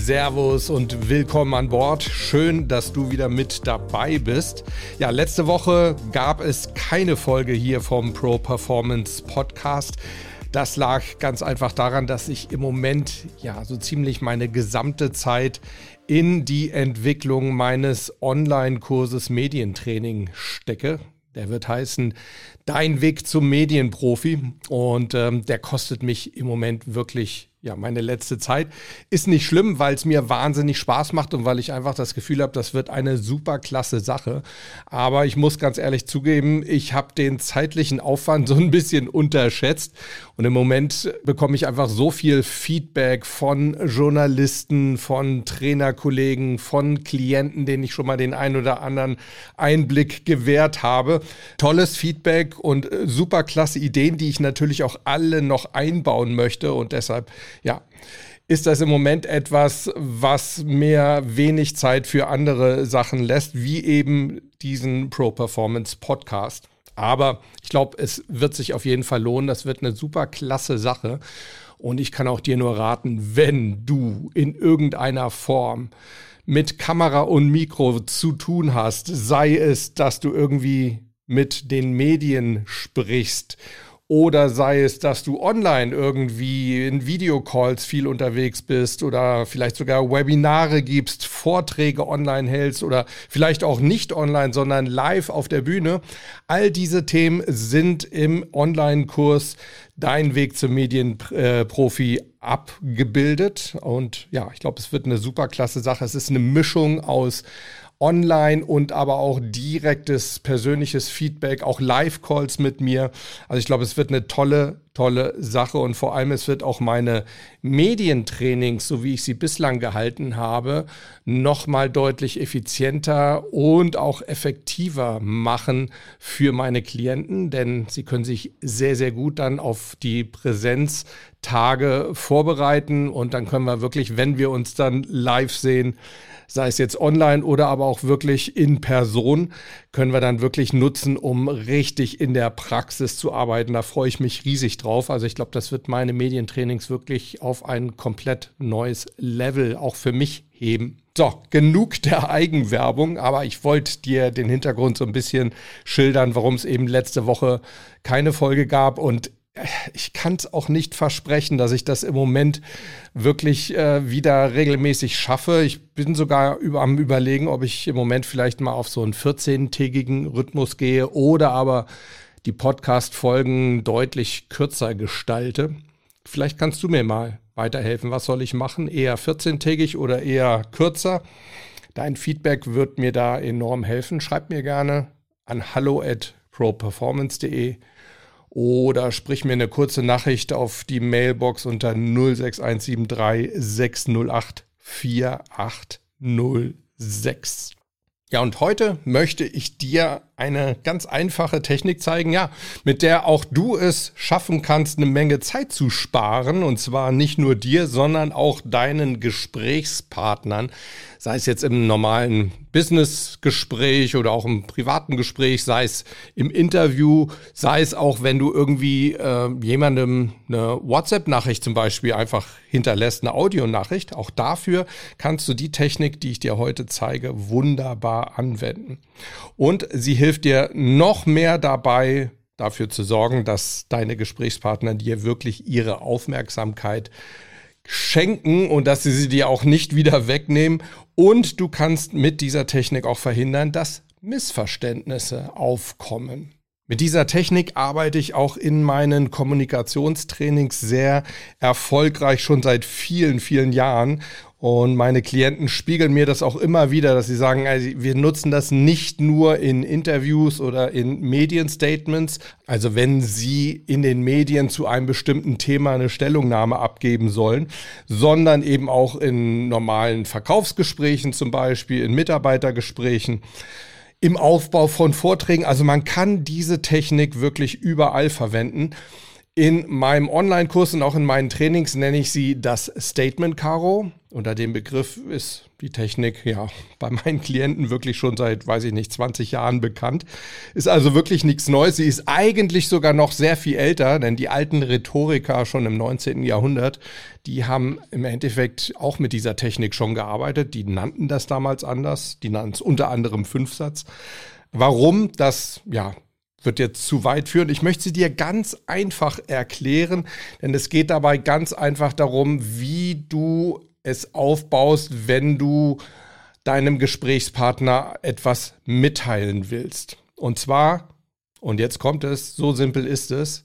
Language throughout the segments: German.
Servus und willkommen an Bord. Schön, dass du wieder mit dabei bist. Ja, letzte Woche gab es keine Folge hier vom Pro Performance Podcast. Das lag ganz einfach daran, dass ich im Moment ja so ziemlich meine gesamte Zeit in die Entwicklung meines Online-Kurses Medientraining stecke. Der wird heißen Dein Weg zum Medienprofi und ähm, der kostet mich im Moment wirklich ja, meine letzte Zeit. Ist nicht schlimm, weil es mir wahnsinnig Spaß macht und weil ich einfach das Gefühl habe, das wird eine super klasse Sache. Aber ich muss ganz ehrlich zugeben, ich habe den zeitlichen Aufwand so ein bisschen unterschätzt. Und im Moment bekomme ich einfach so viel Feedback von Journalisten, von Trainerkollegen, von Klienten, denen ich schon mal den ein oder anderen Einblick gewährt habe. Tolles Feedback und äh, super klasse Ideen, die ich natürlich auch alle noch einbauen möchte. Und deshalb ja, ist das im Moment etwas, was mir wenig Zeit für andere Sachen lässt, wie eben diesen Pro Performance Podcast. Aber ich glaube, es wird sich auf jeden Fall lohnen. Das wird eine super klasse Sache. Und ich kann auch dir nur raten, wenn du in irgendeiner Form mit Kamera und Mikro zu tun hast, sei es, dass du irgendwie mit den Medien sprichst oder sei es, dass du online irgendwie in Videocalls viel unterwegs bist oder vielleicht sogar Webinare gibst, Vorträge online hältst oder vielleicht auch nicht online, sondern live auf der Bühne. All diese Themen sind im Online-Kurs Dein Weg zum Medienprofi abgebildet. Und ja, ich glaube, es wird eine super klasse Sache. Es ist eine Mischung aus online und aber auch direktes persönliches Feedback, auch Live-Calls mit mir. Also ich glaube, es wird eine tolle, tolle Sache und vor allem es wird auch meine Medientrainings, so wie ich sie bislang gehalten habe, nochmal deutlich effizienter und auch effektiver machen für meine Klienten, denn sie können sich sehr, sehr gut dann auf die Präsenztage vorbereiten und dann können wir wirklich, wenn wir uns dann live sehen, sei es jetzt online oder aber auch wirklich in Person, können wir dann wirklich nutzen, um richtig in der Praxis zu arbeiten. Da freue ich mich riesig drauf. Also ich glaube, das wird meine Medientrainings wirklich auf ein komplett neues Level auch für mich heben. So, genug der Eigenwerbung, aber ich wollte dir den Hintergrund so ein bisschen schildern, warum es eben letzte Woche keine Folge gab und ich kann es auch nicht versprechen, dass ich das im Moment wirklich äh, wieder regelmäßig schaffe. Ich bin sogar über, am Überlegen, ob ich im Moment vielleicht mal auf so einen 14-tägigen Rhythmus gehe oder aber die Podcast-Folgen deutlich kürzer gestalte. Vielleicht kannst du mir mal weiterhelfen. Was soll ich machen? Eher 14-tägig oder eher kürzer? Dein Feedback wird mir da enorm helfen. Schreib mir gerne an hallo at properformance.de oder sprich mir eine kurze Nachricht auf die Mailbox unter 06173 608 4806. Ja, und heute möchte ich dir eine ganz einfache Technik zeigen, ja, mit der auch du es schaffen kannst, eine Menge Zeit zu sparen. Und zwar nicht nur dir, sondern auch deinen Gesprächspartnern. Sei es jetzt im normalen Business-Gespräch oder auch im privaten Gespräch, sei es im Interview, sei es auch, wenn du irgendwie äh, jemandem eine WhatsApp-Nachricht zum Beispiel einfach hinterlässt, eine Audionachricht. Auch dafür kannst du die Technik, die ich dir heute zeige, wunderbar anwenden. Und sie hilft dir noch mehr dabei, dafür zu sorgen, dass deine Gesprächspartner dir wirklich ihre Aufmerksamkeit schenken und dass sie sie dir auch nicht wieder wegnehmen. Und du kannst mit dieser Technik auch verhindern, dass Missverständnisse aufkommen. Mit dieser Technik arbeite ich auch in meinen Kommunikationstrainings sehr erfolgreich schon seit vielen, vielen Jahren. Und meine Klienten spiegeln mir das auch immer wieder, dass sie sagen, also wir nutzen das nicht nur in Interviews oder in Medienstatements. Also wenn sie in den Medien zu einem bestimmten Thema eine Stellungnahme abgeben sollen, sondern eben auch in normalen Verkaufsgesprächen zum Beispiel, in Mitarbeitergesprächen im Aufbau von Vorträgen. Also man kann diese Technik wirklich überall verwenden. In meinem Online-Kurs und auch in meinen Trainings nenne ich sie das Statement Caro. Unter dem Begriff ist die Technik ja bei meinen Klienten wirklich schon seit, weiß ich nicht, 20 Jahren bekannt. Ist also wirklich nichts Neues. Sie ist eigentlich sogar noch sehr viel älter, denn die alten Rhetoriker schon im 19. Jahrhundert, die haben im Endeffekt auch mit dieser Technik schon gearbeitet. Die nannten das damals anders. Die nannten es unter anderem Fünfsatz. Warum? Das, ja, wird jetzt zu weit führen. Ich möchte sie dir ganz einfach erklären, denn es geht dabei ganz einfach darum, wie du es aufbaust, wenn du deinem Gesprächspartner etwas mitteilen willst. Und zwar, und jetzt kommt es, so simpel ist es,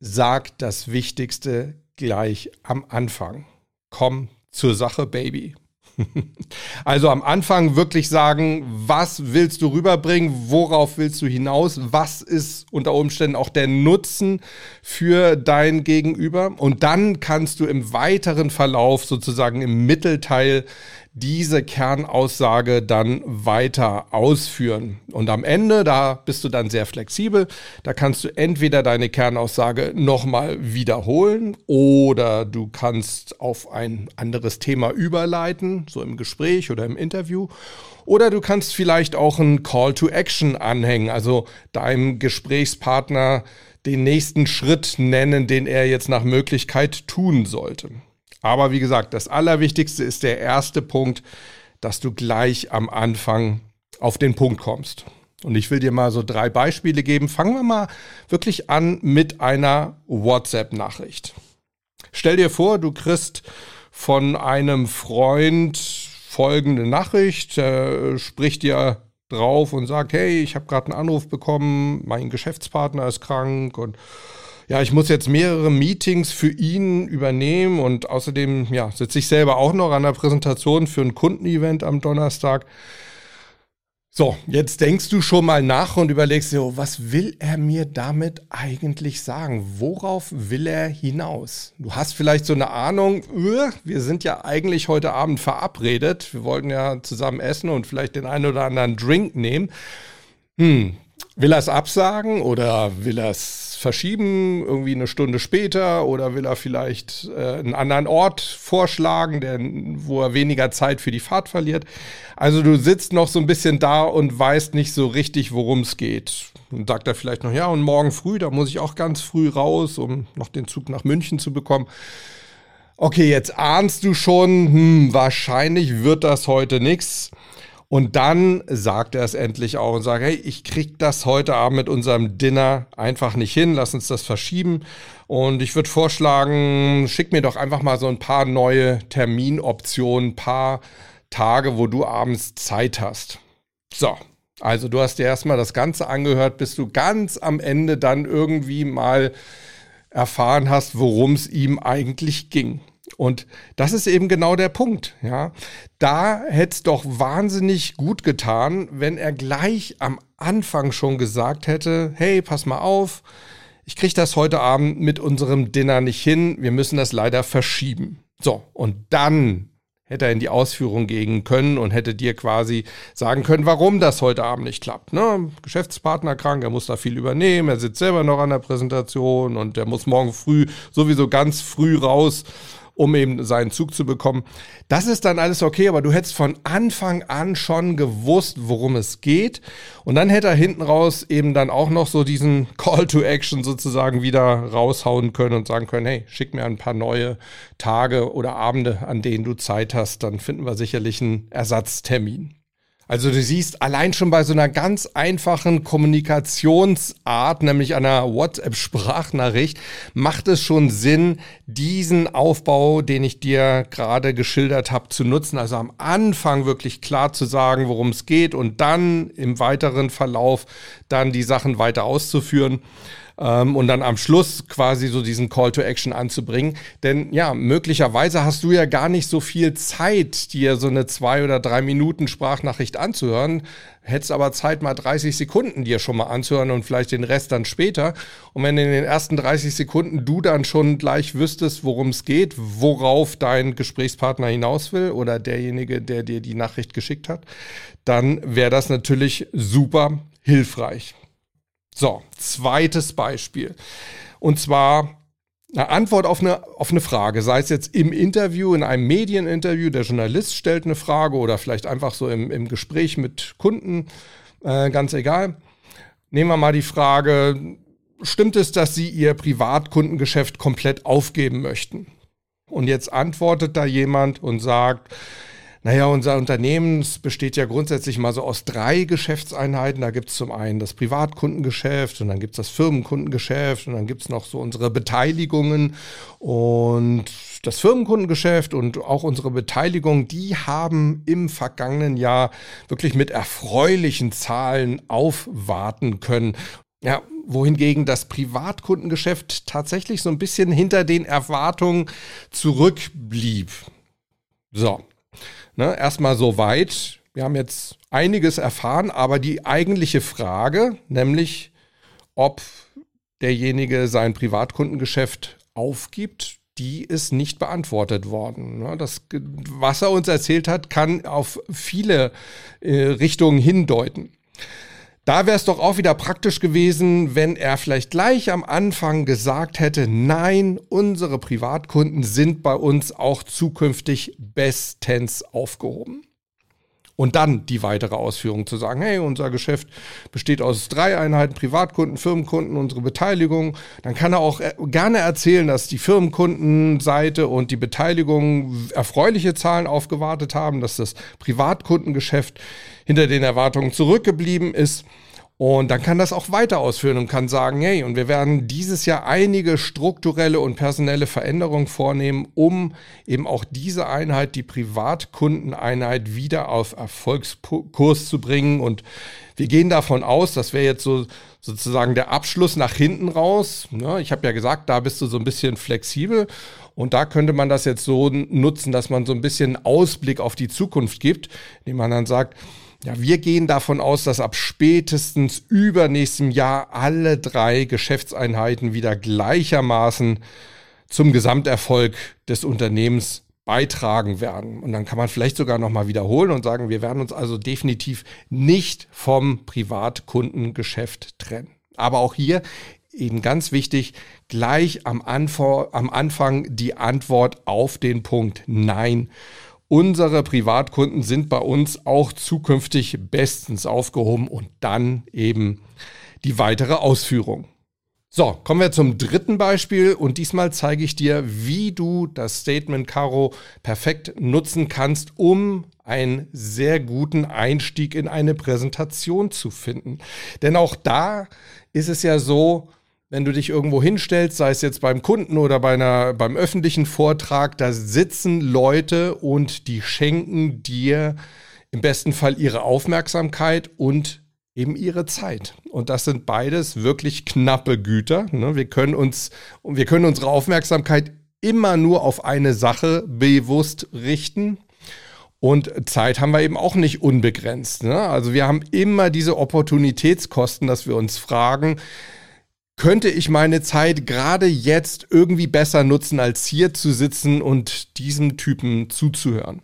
sag das Wichtigste gleich am Anfang. Komm zur Sache, Baby. Also am Anfang wirklich sagen, was willst du rüberbringen, worauf willst du hinaus, was ist unter Umständen auch der Nutzen für dein Gegenüber. Und dann kannst du im weiteren Verlauf sozusagen im Mittelteil diese Kernaussage dann weiter ausführen. Und am Ende, da bist du dann sehr flexibel, da kannst du entweder deine Kernaussage nochmal wiederholen oder du kannst auf ein anderes Thema überleiten, so im Gespräch oder im Interview. Oder du kannst vielleicht auch einen Call to Action anhängen, also deinem Gesprächspartner den nächsten Schritt nennen, den er jetzt nach Möglichkeit tun sollte. Aber wie gesagt, das Allerwichtigste ist der erste Punkt, dass du gleich am Anfang auf den Punkt kommst. Und ich will dir mal so drei Beispiele geben. Fangen wir mal wirklich an mit einer WhatsApp-Nachricht. Stell dir vor, du kriegst von einem Freund folgende Nachricht, äh, spricht dir drauf und sagt, hey, ich habe gerade einen Anruf bekommen, mein Geschäftspartner ist krank und ja, ich muss jetzt mehrere Meetings für ihn übernehmen und außerdem, ja, sitze ich selber auch noch an der Präsentation für ein Kundenevent am Donnerstag. So, jetzt denkst du schon mal nach und überlegst dir, was will er mir damit eigentlich sagen? Worauf will er hinaus? Du hast vielleicht so eine Ahnung, äh, wir sind ja eigentlich heute Abend verabredet. Wir wollten ja zusammen essen und vielleicht den einen oder anderen Drink nehmen. Hm, will er es absagen oder will er es verschieben, irgendwie eine Stunde später oder will er vielleicht äh, einen anderen Ort vorschlagen, der, wo er weniger Zeit für die Fahrt verliert. Also du sitzt noch so ein bisschen da und weißt nicht so richtig, worum es geht. Und sagt er vielleicht noch, ja, und morgen früh, da muss ich auch ganz früh raus, um noch den Zug nach München zu bekommen. Okay, jetzt ahnst du schon, hm, wahrscheinlich wird das heute nichts. Und dann sagt er es endlich auch und sagt, hey, ich krieg das heute Abend mit unserem Dinner einfach nicht hin, lass uns das verschieben. Und ich würde vorschlagen, schick mir doch einfach mal so ein paar neue Terminoptionen, paar Tage, wo du abends Zeit hast. So, also du hast dir erstmal das Ganze angehört, bis du ganz am Ende dann irgendwie mal erfahren hast, worum es ihm eigentlich ging. Und das ist eben genau der Punkt, ja. Da hätte es doch wahnsinnig gut getan, wenn er gleich am Anfang schon gesagt hätte, hey, pass mal auf, ich kriege das heute Abend mit unserem Dinner nicht hin, wir müssen das leider verschieben. So, und dann hätte er in die Ausführung gehen können und hätte dir quasi sagen können, warum das heute Abend nicht klappt. Ne? Geschäftspartner krank, er muss da viel übernehmen, er sitzt selber noch an der Präsentation und er muss morgen früh sowieso ganz früh raus um eben seinen Zug zu bekommen. Das ist dann alles okay, aber du hättest von Anfang an schon gewusst, worum es geht. Und dann hätte er hinten raus eben dann auch noch so diesen Call to Action sozusagen wieder raushauen können und sagen können, hey, schick mir ein paar neue Tage oder Abende, an denen du Zeit hast, dann finden wir sicherlich einen Ersatztermin. Also du siehst, allein schon bei so einer ganz einfachen Kommunikationsart, nämlich einer WhatsApp-Sprachnachricht, macht es schon Sinn, diesen Aufbau, den ich dir gerade geschildert habe, zu nutzen. Also am Anfang wirklich klar zu sagen, worum es geht und dann im weiteren Verlauf dann die Sachen weiter auszuführen. Ähm, und dann am Schluss quasi so diesen Call to Action anzubringen. Denn ja, möglicherweise hast du ja gar nicht so viel Zeit, dir so eine zwei oder drei Minuten Sprachnachricht anzuhören. Hättest aber Zeit, mal 30 Sekunden dir schon mal anzuhören und vielleicht den Rest dann später. Und wenn in den ersten 30 Sekunden du dann schon gleich wüsstest, worum es geht, worauf dein Gesprächspartner hinaus will oder derjenige, der dir die Nachricht geschickt hat, dann wäre das natürlich super hilfreich. So, zweites Beispiel. Und zwar eine Antwort auf eine, auf eine Frage, sei es jetzt im Interview, in einem Medieninterview, der Journalist stellt eine Frage oder vielleicht einfach so im, im Gespräch mit Kunden, äh, ganz egal. Nehmen wir mal die Frage, stimmt es, dass Sie Ihr Privatkundengeschäft komplett aufgeben möchten? Und jetzt antwortet da jemand und sagt, naja, unser Unternehmen besteht ja grundsätzlich mal so aus drei Geschäftseinheiten. Da gibt es zum einen das Privatkundengeschäft und dann gibt es das Firmenkundengeschäft und dann gibt es noch so unsere Beteiligungen und das Firmenkundengeschäft und auch unsere Beteiligung, die haben im vergangenen Jahr wirklich mit erfreulichen Zahlen aufwarten können. Ja, wohingegen das Privatkundengeschäft tatsächlich so ein bisschen hinter den Erwartungen zurückblieb. So, Ne, erstmal so weit. Wir haben jetzt einiges erfahren, aber die eigentliche Frage, nämlich ob derjenige sein Privatkundengeschäft aufgibt, die ist nicht beantwortet worden. Ne, das, was er uns erzählt hat, kann auf viele äh, Richtungen hindeuten. Da wäre es doch auch wieder praktisch gewesen, wenn er vielleicht gleich am Anfang gesagt hätte, nein, unsere Privatkunden sind bei uns auch zukünftig bestens aufgehoben. Und dann die weitere Ausführung zu sagen, hey, unser Geschäft besteht aus drei Einheiten, Privatkunden, Firmenkunden, unsere Beteiligung. Dann kann er auch äh, gerne erzählen, dass die Firmenkundenseite und die Beteiligung erfreuliche Zahlen aufgewartet haben, dass das Privatkundengeschäft hinter den Erwartungen zurückgeblieben ist. Und dann kann das auch weiter ausführen und kann sagen, hey, und wir werden dieses Jahr einige strukturelle und personelle Veränderungen vornehmen, um eben auch diese Einheit, die Privatkundeneinheit, wieder auf Erfolgskurs zu bringen. Und wir gehen davon aus, das wäre jetzt so sozusagen der Abschluss nach hinten raus. Ne? Ich habe ja gesagt, da bist du so ein bisschen flexibel. Und da könnte man das jetzt so nutzen, dass man so ein bisschen Ausblick auf die Zukunft gibt, indem man dann sagt, ja, wir gehen davon aus, dass ab spätestens übernächstem Jahr alle drei Geschäftseinheiten wieder gleichermaßen zum Gesamterfolg des Unternehmens beitragen werden. Und dann kann man vielleicht sogar nochmal wiederholen und sagen, wir werden uns also definitiv nicht vom Privatkundengeschäft trennen. Aber auch hier eben ganz wichtig, gleich am, Anfang, am Anfang die Antwort auf den Punkt Nein. Unsere Privatkunden sind bei uns auch zukünftig bestens aufgehoben und dann eben die weitere Ausführung. So, kommen wir zum dritten Beispiel und diesmal zeige ich dir, wie du das Statement Caro perfekt nutzen kannst, um einen sehr guten Einstieg in eine Präsentation zu finden. Denn auch da ist es ja so, wenn du dich irgendwo hinstellst, sei es jetzt beim Kunden oder bei einer, beim öffentlichen Vortrag, da sitzen Leute und die schenken dir im besten Fall ihre Aufmerksamkeit und eben ihre Zeit. Und das sind beides wirklich knappe Güter. Ne? Wir können uns, wir können unsere Aufmerksamkeit immer nur auf eine Sache bewusst richten. Und Zeit haben wir eben auch nicht unbegrenzt. Ne? Also wir haben immer diese Opportunitätskosten, dass wir uns fragen, könnte ich meine Zeit gerade jetzt irgendwie besser nutzen, als hier zu sitzen und diesem Typen zuzuhören.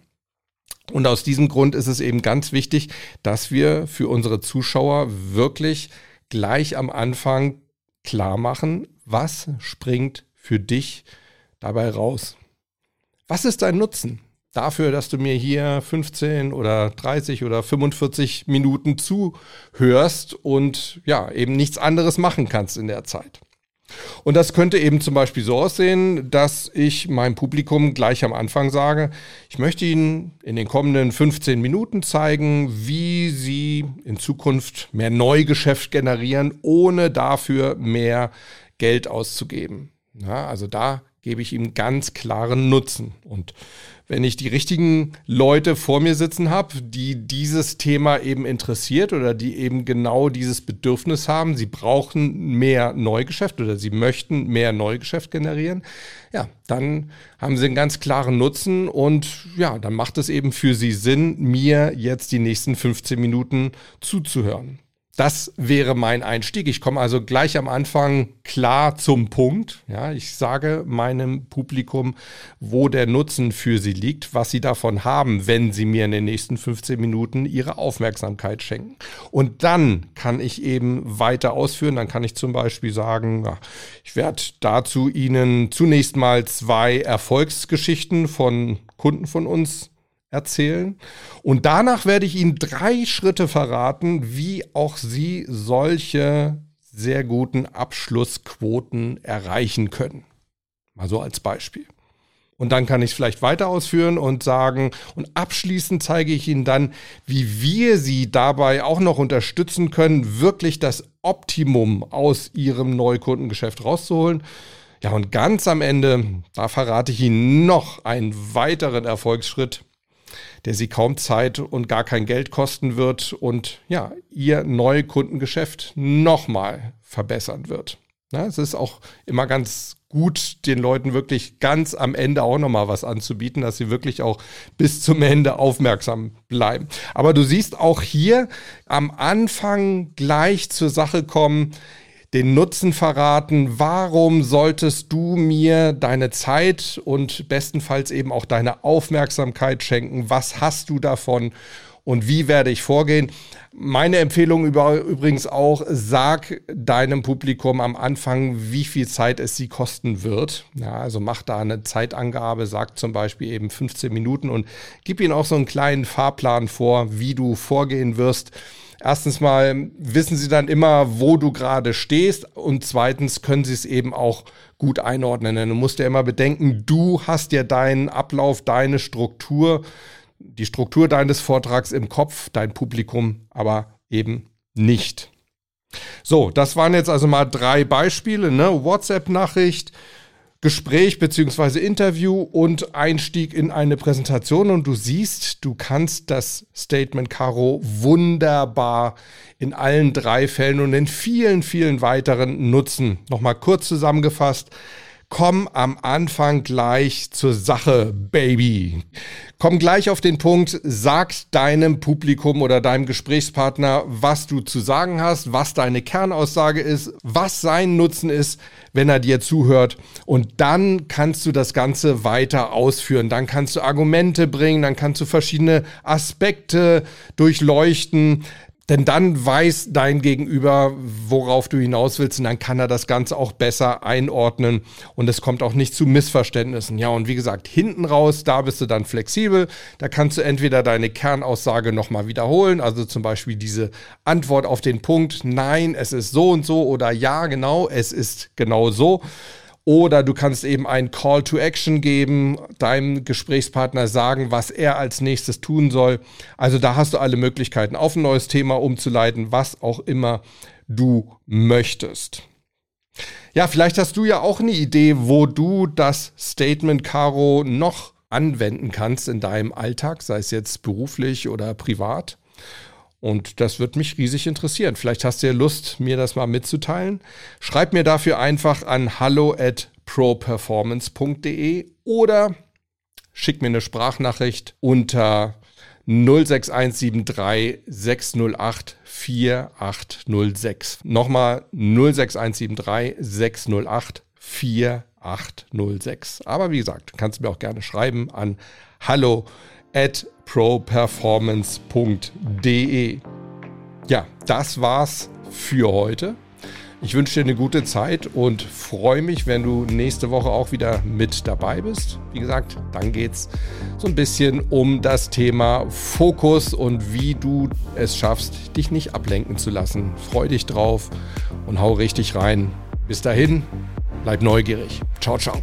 Und aus diesem Grund ist es eben ganz wichtig, dass wir für unsere Zuschauer wirklich gleich am Anfang klar machen, was springt für dich dabei raus. Was ist dein Nutzen? Dafür, dass du mir hier 15 oder 30 oder 45 Minuten zuhörst und ja, eben nichts anderes machen kannst in der Zeit. Und das könnte eben zum Beispiel so aussehen, dass ich meinem Publikum gleich am Anfang sage, ich möchte Ihnen in den kommenden 15 Minuten zeigen, wie Sie in Zukunft mehr Neugeschäft generieren, ohne dafür mehr Geld auszugeben. Ja, also da gebe ich ihm ganz klaren Nutzen. Und wenn ich die richtigen Leute vor mir sitzen habe, die dieses Thema eben interessiert oder die eben genau dieses Bedürfnis haben, sie brauchen mehr Neugeschäft oder sie möchten mehr Neugeschäft generieren, ja, dann haben sie einen ganz klaren Nutzen und ja, dann macht es eben für sie Sinn, mir jetzt die nächsten 15 Minuten zuzuhören. Das wäre mein Einstieg. Ich komme also gleich am Anfang klar zum Punkt. Ja, ich sage meinem Publikum, wo der Nutzen für sie liegt, was sie davon haben, wenn sie mir in den nächsten 15 Minuten ihre Aufmerksamkeit schenken. Und dann kann ich eben weiter ausführen. Dann kann ich zum Beispiel sagen, ich werde dazu Ihnen zunächst mal zwei Erfolgsgeschichten von Kunden von uns erzählen. Und danach werde ich Ihnen drei Schritte verraten, wie auch Sie solche sehr guten Abschlussquoten erreichen können. Mal so als Beispiel. Und dann kann ich es vielleicht weiter ausführen und sagen, und abschließend zeige ich Ihnen dann, wie wir Sie dabei auch noch unterstützen können, wirklich das Optimum aus Ihrem Neukundengeschäft rauszuholen. Ja, und ganz am Ende, da verrate ich Ihnen noch einen weiteren Erfolgsschritt, der sie kaum Zeit und gar kein Geld kosten wird und ja, ihr Neukundengeschäft nochmal verbessern wird. Na, es ist auch immer ganz gut, den Leuten wirklich ganz am Ende auch nochmal was anzubieten, dass sie wirklich auch bis zum Ende aufmerksam bleiben. Aber du siehst auch hier am Anfang gleich zur Sache kommen, den Nutzen verraten. Warum solltest du mir deine Zeit und bestenfalls eben auch deine Aufmerksamkeit schenken? Was hast du davon? Und wie werde ich vorgehen? Meine Empfehlung über, übrigens auch, sag deinem Publikum am Anfang, wie viel Zeit es sie kosten wird. Ja, also mach da eine Zeitangabe, sag zum Beispiel eben 15 Minuten und gib ihnen auch so einen kleinen Fahrplan vor, wie du vorgehen wirst. Erstens mal wissen sie dann immer, wo du gerade stehst und zweitens können sie es eben auch gut einordnen. Denn du musst ja immer bedenken, du hast ja deinen Ablauf, deine Struktur, die Struktur deines Vortrags im Kopf, dein Publikum aber eben nicht. So, das waren jetzt also mal drei Beispiele, ne? WhatsApp-Nachricht, Gespräch beziehungsweise Interview und Einstieg in eine Präsentation und du siehst, du kannst das Statement Caro wunderbar in allen drei Fällen und in vielen, vielen weiteren nutzen. Nochmal kurz zusammengefasst. Komm am Anfang gleich zur Sache, Baby. Komm gleich auf den Punkt, sag deinem Publikum oder deinem Gesprächspartner, was du zu sagen hast, was deine Kernaussage ist, was sein Nutzen ist, wenn er dir zuhört. Und dann kannst du das Ganze weiter ausführen. Dann kannst du Argumente bringen, dann kannst du verschiedene Aspekte durchleuchten. Denn dann weiß dein Gegenüber, worauf du hinaus willst, und dann kann er das Ganze auch besser einordnen und es kommt auch nicht zu Missverständnissen. Ja, und wie gesagt, hinten raus, da bist du dann flexibel. Da kannst du entweder deine Kernaussage nochmal wiederholen, also zum Beispiel diese Antwort auf den Punkt, nein, es ist so und so oder ja, genau, es ist genau so. Oder du kannst eben einen Call to Action geben, deinem Gesprächspartner sagen, was er als nächstes tun soll. Also da hast du alle Möglichkeiten, auf ein neues Thema umzuleiten, was auch immer du möchtest. Ja, vielleicht hast du ja auch eine Idee, wo du das Statement Caro noch anwenden kannst in deinem Alltag, sei es jetzt beruflich oder privat. Und das wird mich riesig interessieren. Vielleicht hast du ja Lust, mir das mal mitzuteilen. Schreib mir dafür einfach an hallo at properformance.de oder schick mir eine Sprachnachricht unter 06173 608 4806. Nochmal 06173 608 4806. Aber wie gesagt, kannst du mir auch gerne schreiben an hallo at properformance.de. Ja, das war's für heute. Ich wünsche dir eine gute Zeit und freue mich, wenn du nächste Woche auch wieder mit dabei bist. Wie gesagt, dann geht's so ein bisschen um das Thema Fokus und wie du es schaffst, dich nicht ablenken zu lassen. Freu dich drauf und hau richtig rein. Bis dahin, bleib neugierig. Ciao, ciao.